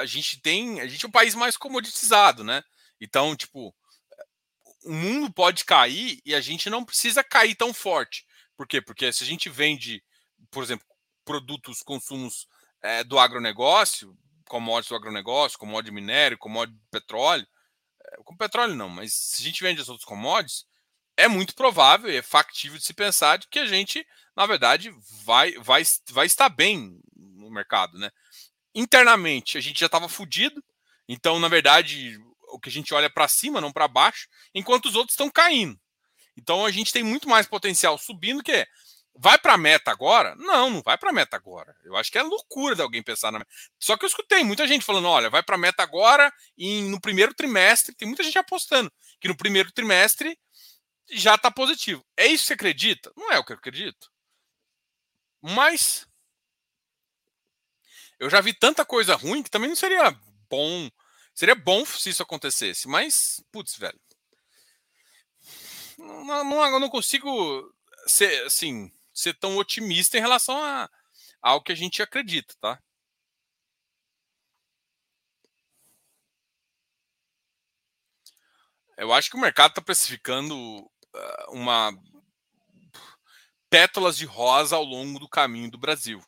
A gente tem. A gente é um país mais comoditizado, né? Então, tipo, o mundo pode cair e a gente não precisa cair tão forte. Por quê? Porque se a gente vende, por exemplo, produtos, consumos é, do agronegócio, commodities do agronegócio, commodity minério, commodity petróleo, é, com petróleo não, mas se a gente vende as outras commodities, é muito provável, é factível de se pensar de que a gente, na verdade, vai, vai, vai estar bem no mercado, né? Internamente, a gente já estava fudido, então, na verdade, o que a gente olha para cima, não para baixo, enquanto os outros estão caindo. Então a gente tem muito mais potencial subindo que Vai para a meta agora? Não, não vai para a meta agora. Eu acho que é loucura de alguém pensar na meta. Só que eu escutei muita gente falando: olha, vai para a meta agora e no primeiro trimestre. Tem muita gente apostando que no primeiro trimestre já está positivo. É isso que você acredita? Não é o que eu acredito. Mas eu já vi tanta coisa ruim que também não seria bom. Seria bom se isso acontecesse, mas, putz, velho. Não, não, eu não consigo ser, assim, ser tão otimista em relação a, ao que a gente acredita, tá? Eu acho que o mercado está precificando uh, uma pétalas de rosa ao longo do caminho do Brasil.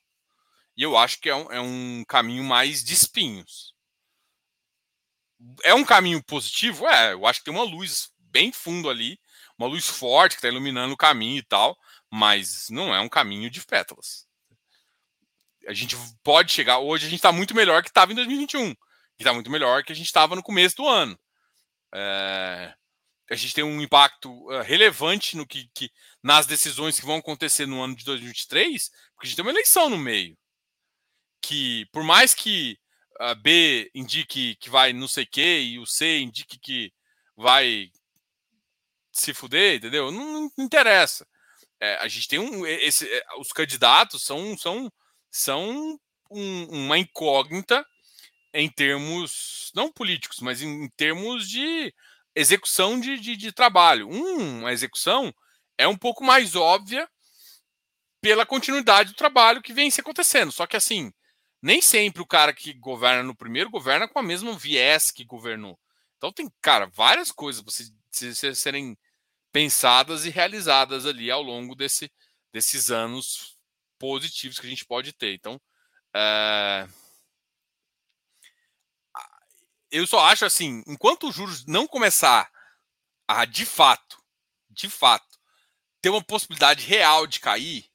E eu acho que é um, é um caminho mais de espinhos. É um caminho positivo? É, eu acho que tem uma luz bem fundo ali, uma luz forte que está iluminando o caminho e tal, mas não é um caminho de pétalas. A gente pode chegar. Hoje a gente está muito melhor que estava em 2021, que está muito melhor que a gente estava no começo do ano. É, a gente tem um impacto uh, relevante no que, que, nas decisões que vão acontecer no ano de 2023, porque a gente tem uma eleição no meio que por mais que a B indique que vai não sei o que e o C indique que vai se fuder, entendeu? Não, não interessa. É, a gente tem um. Esse, é, os candidatos são, são, são um, uma incógnita em termos, não políticos, mas em, em termos de execução de, de, de trabalho. Um, uma execução é um pouco mais óbvia pela continuidade do trabalho que vem se acontecendo. Só que assim, nem sempre o cara que governa no primeiro governa com a mesma viés que governou. Então tem, cara, várias coisas para serem pensadas e realizadas ali ao longo desse, desses anos positivos que a gente pode ter. Então, é... eu só acho assim, enquanto os juros não começar a, de fato, de fato, ter uma possibilidade real de cair,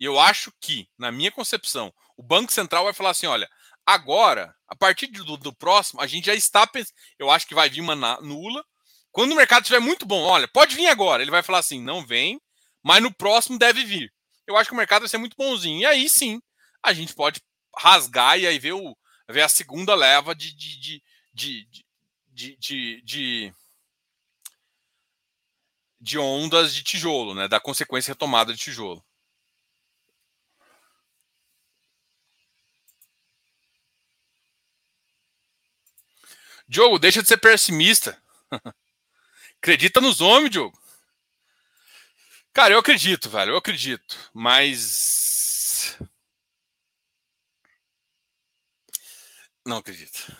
eu acho que, na minha concepção, o Banco Central vai falar assim: olha, agora, a partir do, do próximo, a gente já está. Eu acho que vai vir uma nula. Quando o mercado estiver muito bom, olha, pode vir agora. Ele vai falar assim: não vem, mas no próximo deve vir. Eu acho que o mercado vai ser muito bonzinho. E aí sim, a gente pode rasgar e aí ver, o, ver a segunda leva de, de, de, de, de, de, de, de ondas de tijolo, né? Da consequência retomada de tijolo. Diogo, deixa de ser pessimista. Acredita nos homens, Diogo. Cara, eu acredito, velho, eu acredito. Mas. Não acredito.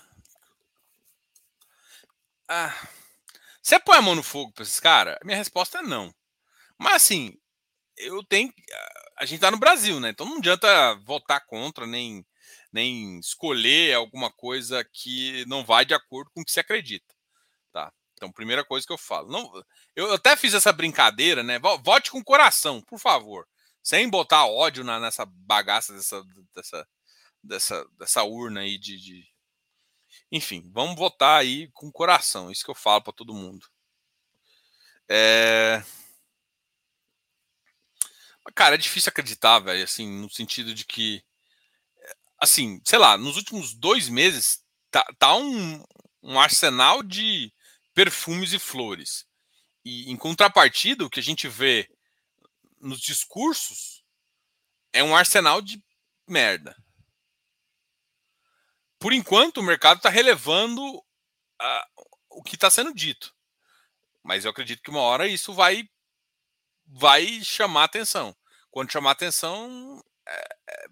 Ah, você põe a mão no fogo pra esses caras? Minha resposta é não. Mas assim, eu tenho. A gente tá no Brasil, né? Então não adianta votar contra, nem nem escolher alguma coisa que não vai de acordo com o que se acredita. Tá? Então, primeira coisa que eu falo. Não, eu até fiz essa brincadeira, né? Vote com coração, por favor. Sem botar ódio na, nessa bagaça dessa, dessa, dessa, dessa urna aí de, de. Enfim, vamos votar aí com coração. Isso que eu falo para todo mundo. É... Cara, é difícil acreditar, velho, assim, no sentido de que assim, sei lá, nos últimos dois meses tá, tá um, um arsenal de perfumes e flores. E em contrapartida, o que a gente vê nos discursos é um arsenal de merda. Por enquanto, o mercado está relevando uh, o que está sendo dito. Mas eu acredito que uma hora isso vai, vai chamar atenção. Quando chamar atenção, é, é,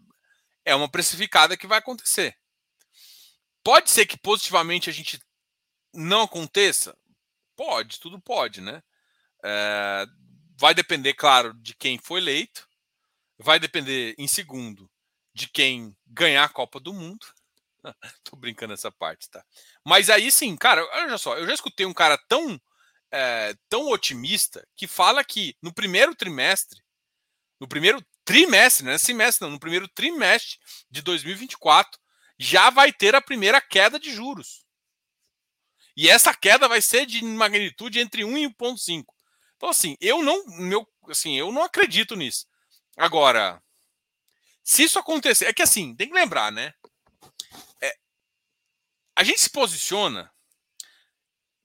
é uma precificada que vai acontecer. Pode ser que positivamente a gente não aconteça? Pode, tudo pode, né? É, vai depender, claro, de quem foi eleito, vai depender, em segundo, de quem ganhar a Copa do Mundo. Tô brincando essa parte, tá? Mas aí sim, cara, olha só, eu já escutei um cara tão, é, tão otimista que fala que no primeiro trimestre, no primeiro trimestre, não é semestre, não, no primeiro trimestre de 2024, já vai ter a primeira queda de juros. E essa queda vai ser de magnitude entre 1 e 1.5. Então, assim, eu não, meu, assim, eu não acredito nisso. Agora, se isso acontecer, é que assim, tem que lembrar, né? É, a gente se posiciona.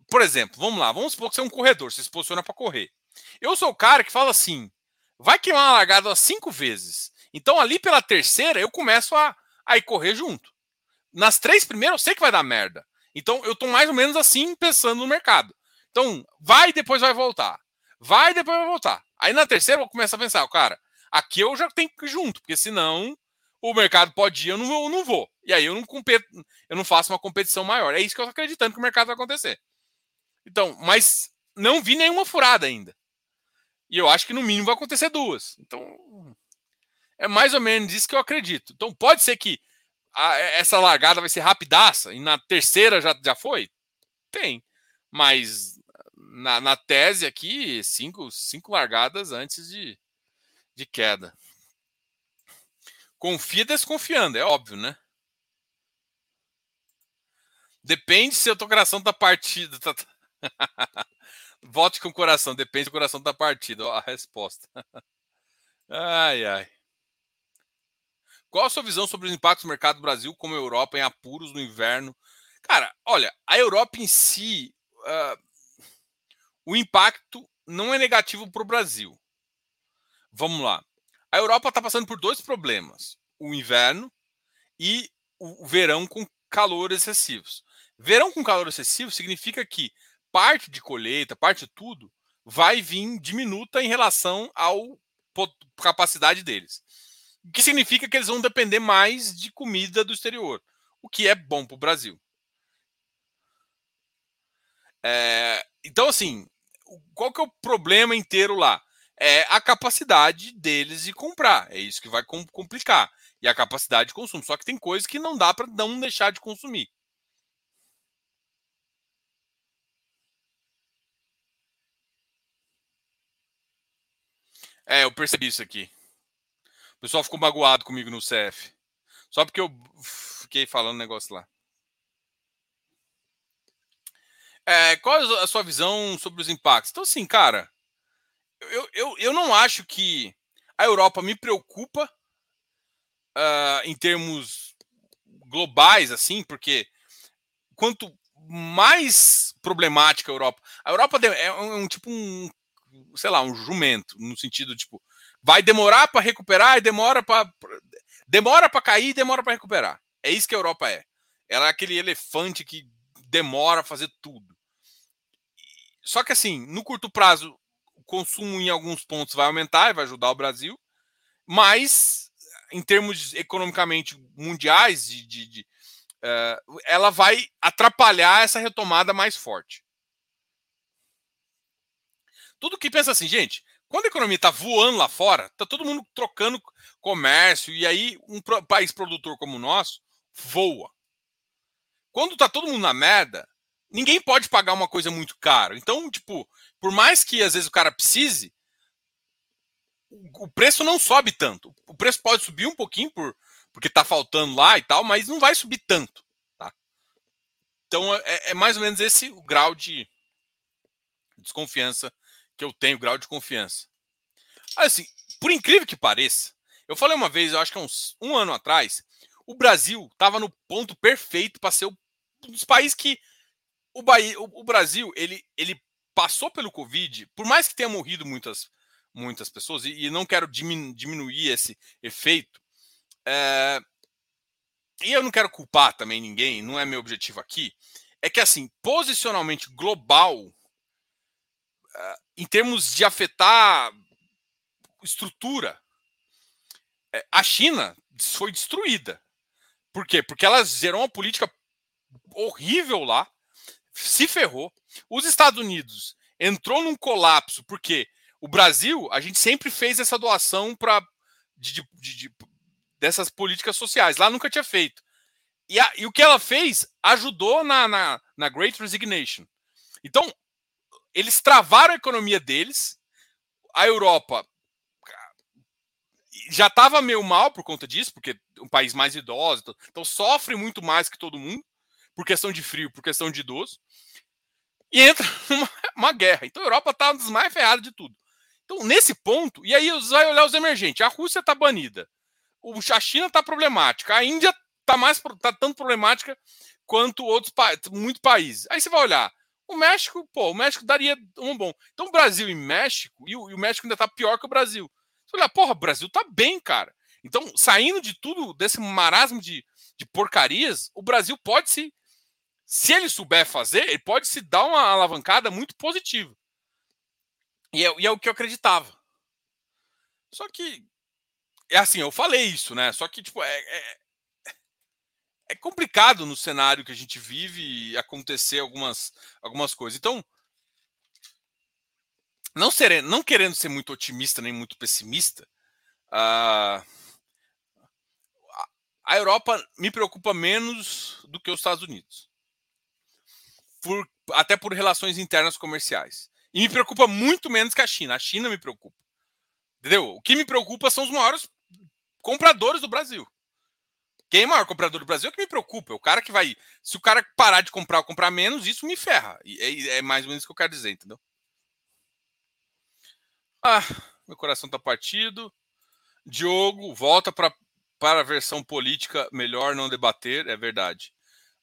Por exemplo, vamos lá, vamos supor que você é um corredor, você se posiciona para correr. Eu sou o cara que fala assim: vai queimar uma largada cinco vezes. Então, ali pela terceira, eu começo a, a ir correr junto. Nas três primeiras, eu sei que vai dar merda. Então, eu tô mais ou menos assim pensando no mercado. Então, vai e depois vai voltar. Vai e depois vai voltar. Aí na terceira, eu começo a pensar, cara, aqui eu já tenho que ir junto, porque senão o mercado pode ir, eu não, eu não vou. E aí eu não, competo, eu não faço uma competição maior. É isso que eu tô acreditando que o mercado vai acontecer. Então, mas não vi nenhuma furada ainda. E eu acho que no mínimo vai acontecer duas. Então, é mais ou menos isso que eu acredito. Então, pode ser que a, essa largada vai ser rapidaça e na terceira já, já foi? Tem. Mas na, na tese aqui, cinco, cinco largadas antes de, de queda. Confia desconfiando, é óbvio, né? Depende se o teu coração tá partido. Tá... Vote com o coração, depende do coração da partida. Ó, a resposta. ai, ai. Qual a sua visão sobre os impactos do mercado do Brasil como a Europa em apuros no inverno? Cara, olha, a Europa em si, uh, o impacto não é negativo para o Brasil. Vamos lá. A Europa está passando por dois problemas: o inverno e o verão com calor excessivos. Verão com calor excessivo significa que parte de colheita, parte de tudo, vai vir diminuta em relação à capacidade deles. O que significa que eles vão depender mais de comida do exterior, o que é bom para o Brasil. É, então, assim, qual que é o problema inteiro lá? É a capacidade deles de comprar. É isso que vai complicar. E a capacidade de consumo. Só que tem coisas que não dá para não deixar de consumir. É, eu percebi isso aqui. O pessoal ficou magoado comigo no CF. Só porque eu fiquei falando negócio lá. É, qual a sua visão sobre os impactos? Então, assim, cara, eu, eu, eu não acho que a Europa me preocupa uh, em termos globais, assim, porque quanto mais problemática a Europa. A Europa é um, um tipo um sei lá, um jumento, no sentido tipo, vai demorar para recuperar e demora para demora para cair e demora para recuperar. É isso que a Europa é. Ela é aquele elefante que demora a fazer tudo. Só que assim, no curto prazo, o consumo em alguns pontos vai aumentar e vai ajudar o Brasil, mas em termos economicamente mundiais, de, de, de uh, ela vai atrapalhar essa retomada mais forte. Tudo que pensa assim, gente, quando a economia está voando lá fora, está todo mundo trocando comércio, e aí um país produtor como o nosso voa. Quando está todo mundo na merda, ninguém pode pagar uma coisa muito cara. Então, tipo, por mais que às vezes o cara precise, o preço não sobe tanto. O preço pode subir um pouquinho por, porque está faltando lá e tal, mas não vai subir tanto. Tá? Então é, é mais ou menos esse o grau de desconfiança que eu tenho grau de confiança. Assim, por incrível que pareça, eu falei uma vez, eu acho que uns um ano atrás, o Brasil estava no ponto perfeito para ser um dos países que o, Bahia, o, o, Brasil ele, ele passou pelo Covid, por mais que tenha morrido muitas, muitas pessoas, e, e não quero diminu, diminuir esse efeito, é, e eu não quero culpar também ninguém, não é meu objetivo aqui, é que assim, posicionalmente global, uh, em termos de afetar estrutura, é, a China foi destruída. Por quê? Porque ela gerou uma política horrível lá, se ferrou. Os Estados Unidos entrou num colapso, porque o Brasil, a gente sempre fez essa doação para de, de, de, dessas políticas sociais. Lá nunca tinha feito. E, a, e o que ela fez ajudou na, na, na Great Resignation. Então, eles travaram a economia deles. A Europa já estava meio mal por conta disso, porque é um país mais idoso, então sofre muito mais que todo mundo, por questão de frio, por questão de idoso. E entra uma, uma guerra. Então a Europa está um dos mais ferrados de tudo. Então, nesse ponto, e aí vai olhar os emergentes. A Rússia está banida. A China está problemática. A Índia está mais tá tanto problemática quanto outros muitos países. Aí você vai olhar. O México, pô, o México daria um bom. Então, Brasil e México, e o, e o México ainda está pior que o Brasil. Você olha, porra, o Brasil está bem, cara. Então, saindo de tudo, desse marasmo de, de porcarias, o Brasil pode se. Se ele souber fazer, ele pode se dar uma alavancada muito positiva. E é, e é o que eu acreditava. Só que. É assim, eu falei isso, né? Só que, tipo, é, é, é complicado no cenário que a gente vive acontecer algumas, algumas coisas. Então, não, não querendo ser muito otimista nem muito pessimista, uh, a Europa me preocupa menos do que os Estados Unidos. Por, até por relações internas comerciais. E me preocupa muito menos que a China. A China me preocupa. Entendeu? O que me preocupa são os maiores compradores do Brasil. Quem é o maior comprador do Brasil é o que me preocupa. É o cara que vai. Se o cara parar de comprar ou comprar menos, isso me ferra. É, é mais ou menos o que eu quero dizer, entendeu? Ah, meu coração tá partido. Diogo, volta para a versão política, melhor não debater, é verdade.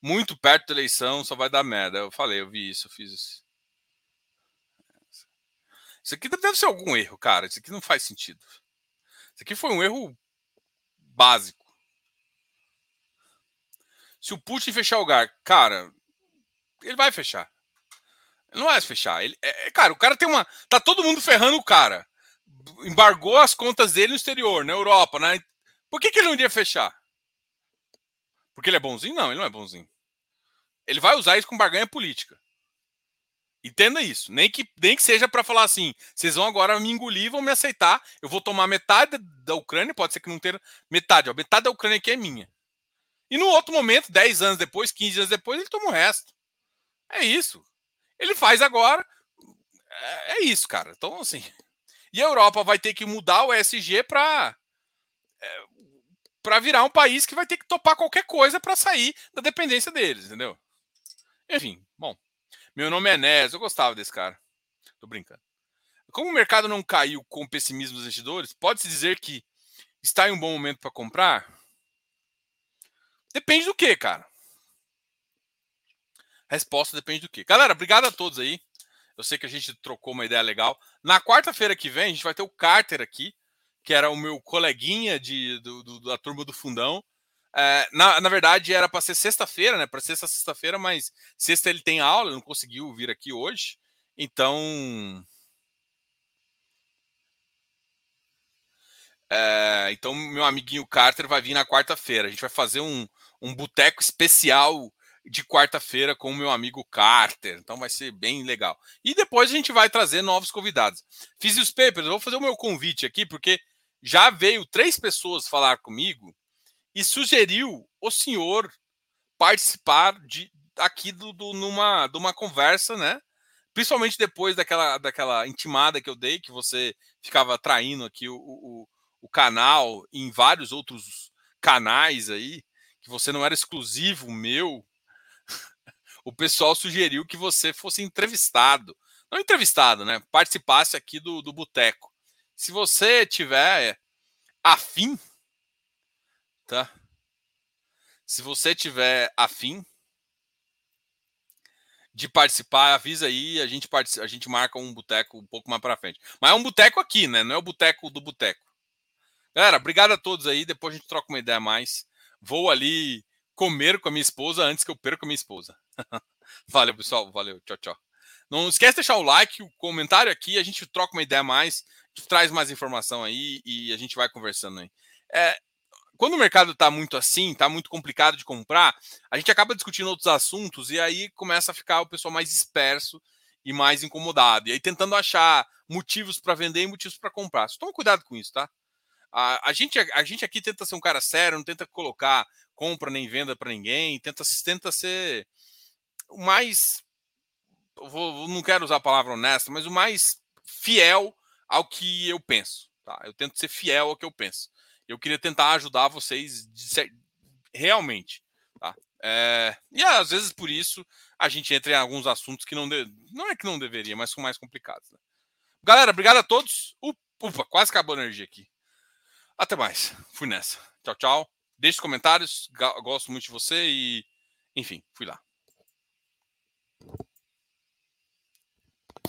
Muito perto da eleição só vai dar merda. Eu falei, eu vi isso, eu fiz isso. Isso aqui deve ser algum erro, cara. Isso aqui não faz sentido. Isso aqui foi um erro básico. Se o Putin fechar o lugar, cara, ele vai fechar. Ele não vai fechar. Ele, é, é, cara, o cara tem uma. Tá todo mundo ferrando o cara. Embargou as contas dele no exterior, na Europa, na por que, que ele não iria fechar? Porque ele é bonzinho? Não, ele não é bonzinho. Ele vai usar isso com barganha política. Entenda isso. Nem que, nem que seja para falar assim: vocês vão agora me engolir, vão me aceitar. Eu vou tomar metade da Ucrânia, pode ser que não tenha metade, ó, metade da Ucrânia aqui é minha. E no outro momento, 10 anos depois, 15 anos depois, ele toma o resto. É isso. Ele faz agora. É, é isso, cara. Então, assim. E a Europa vai ter que mudar o ESG para é, para virar um país que vai ter que topar qualquer coisa para sair da dependência deles, entendeu? Enfim, bom. Meu nome é Enéas, eu gostava desse cara. Tô brincando. Como o mercado não caiu com o pessimismo dos investidores, pode-se dizer que está em um bom momento para comprar? Depende do que, cara. Resposta depende do que. Galera, obrigado a todos aí. Eu sei que a gente trocou uma ideia legal. Na quarta-feira que vem, a gente vai ter o Carter aqui que era o meu coleguinha de, do, do, da turma do fundão. É, na, na verdade, era para ser sexta-feira, né? Para ser essa sexta-feira, mas sexta ele tem aula, não conseguiu vir aqui hoje. Então. É, então, meu amiguinho Carter vai vir na quarta-feira. A gente vai fazer um, um boteco especial de quarta-feira com o meu amigo Carter. Então vai ser bem legal. E depois a gente vai trazer novos convidados. Fiz os papers, vou fazer o meu convite aqui, porque já veio três pessoas falar comigo e sugeriu o senhor participar de aqui do, do, numa de uma conversa, né? Principalmente depois daquela, daquela intimada que eu dei, que você ficava traindo aqui o, o, o canal em vários outros canais aí, que você não era exclusivo meu. o pessoal sugeriu que você fosse entrevistado. Não entrevistado, né? Participasse aqui do, do Boteco. Se você tiver afim, tá? Se você tiver afim de participar, avisa aí, a gente participa, a gente marca um boteco um pouco mais para frente. Mas é um boteco aqui, né? Não é o boteco do boteco. Galera, obrigado a todos aí. Depois a gente troca uma ideia mais. Vou ali comer com a minha esposa antes que eu perca a minha esposa. Valeu, pessoal. Valeu. Tchau, tchau. Não esquece de deixar o like, o comentário aqui, a gente troca uma ideia mais traz mais informação aí e a gente vai conversando aí. É, quando o mercado está muito assim, está muito complicado de comprar, a gente acaba discutindo outros assuntos e aí começa a ficar o pessoal mais disperso e mais incomodado. E aí tentando achar motivos para vender e motivos para comprar. Só toma cuidado com isso, tá? A, a, gente, a gente aqui tenta ser um cara sério, não tenta colocar compra nem venda para ninguém, tenta, tenta ser o mais. Vou, não quero usar a palavra honesta, mas o mais fiel ao que eu penso. Tá? Eu tento ser fiel ao que eu penso. Eu queria tentar ajudar vocês ser, realmente. Tá? É, e às vezes por isso a gente entra em alguns assuntos que não de, não é que não deveria, mas são mais complicados. Né? Galera, obrigado a todos. Upa, quase acabou a energia aqui. Até mais. Fui nessa. Tchau, tchau. Deixe os comentários. Gosto muito de você e, enfim, fui lá.